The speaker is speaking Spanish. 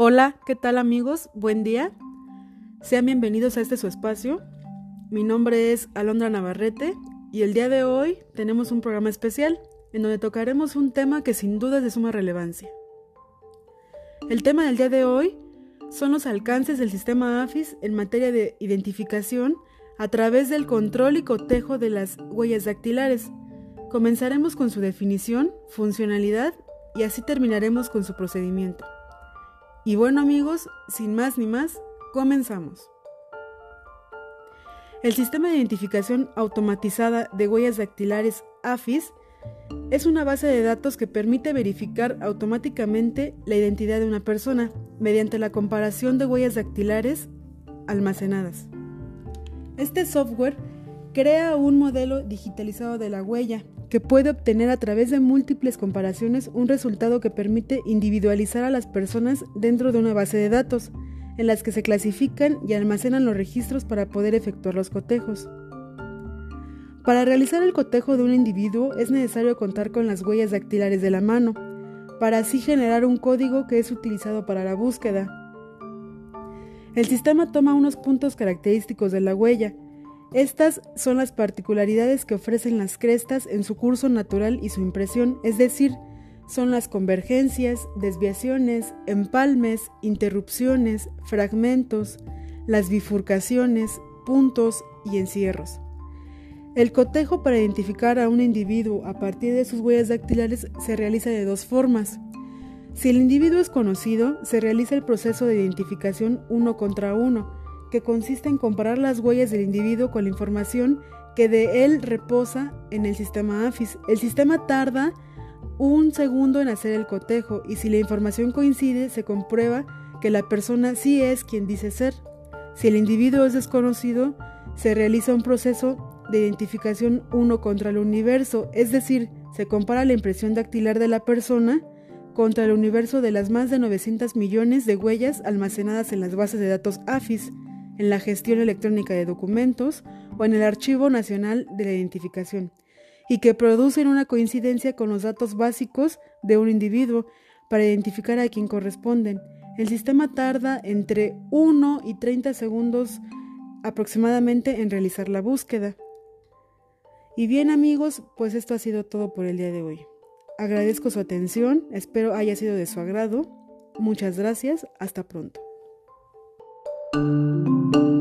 Hola, ¿qué tal amigos? Buen día. Sean bienvenidos a este su espacio. Mi nombre es Alondra Navarrete y el día de hoy tenemos un programa especial en donde tocaremos un tema que sin duda es de suma relevancia. El tema del día de hoy son los alcances del sistema AFIS en materia de identificación a través del control y cotejo de las huellas dactilares. Comenzaremos con su definición, funcionalidad y así terminaremos con su procedimiento. Y bueno amigos, sin más ni más, comenzamos. El sistema de identificación automatizada de huellas dactilares AFIS es una base de datos que permite verificar automáticamente la identidad de una persona mediante la comparación de huellas dactilares almacenadas. Este software crea un modelo digitalizado de la huella que puede obtener a través de múltiples comparaciones un resultado que permite individualizar a las personas dentro de una base de datos, en las que se clasifican y almacenan los registros para poder efectuar los cotejos. Para realizar el cotejo de un individuo es necesario contar con las huellas dactilares de la mano, para así generar un código que es utilizado para la búsqueda. El sistema toma unos puntos característicos de la huella, estas son las particularidades que ofrecen las crestas en su curso natural y su impresión, es decir, son las convergencias, desviaciones, empalmes, interrupciones, fragmentos, las bifurcaciones, puntos y encierros. El cotejo para identificar a un individuo a partir de sus huellas dactilares se realiza de dos formas. Si el individuo es conocido, se realiza el proceso de identificación uno contra uno, que consiste en comparar las huellas del individuo con la información que de él reposa en el sistema AFIS. El sistema tarda un segundo en hacer el cotejo y si la información coincide se comprueba que la persona sí es quien dice ser. Si el individuo es desconocido, se realiza un proceso de identificación uno contra el universo, es decir, se compara la impresión dactilar de la persona contra el universo de las más de 900 millones de huellas almacenadas en las bases de datos AFIS en la gestión electrónica de documentos o en el Archivo Nacional de la Identificación, y que producen una coincidencia con los datos básicos de un individuo para identificar a quien corresponden. El sistema tarda entre 1 y 30 segundos aproximadamente en realizar la búsqueda. Y bien amigos, pues esto ha sido todo por el día de hoy. Agradezco su atención, espero haya sido de su agrado. Muchas gracias, hasta pronto. Thank you.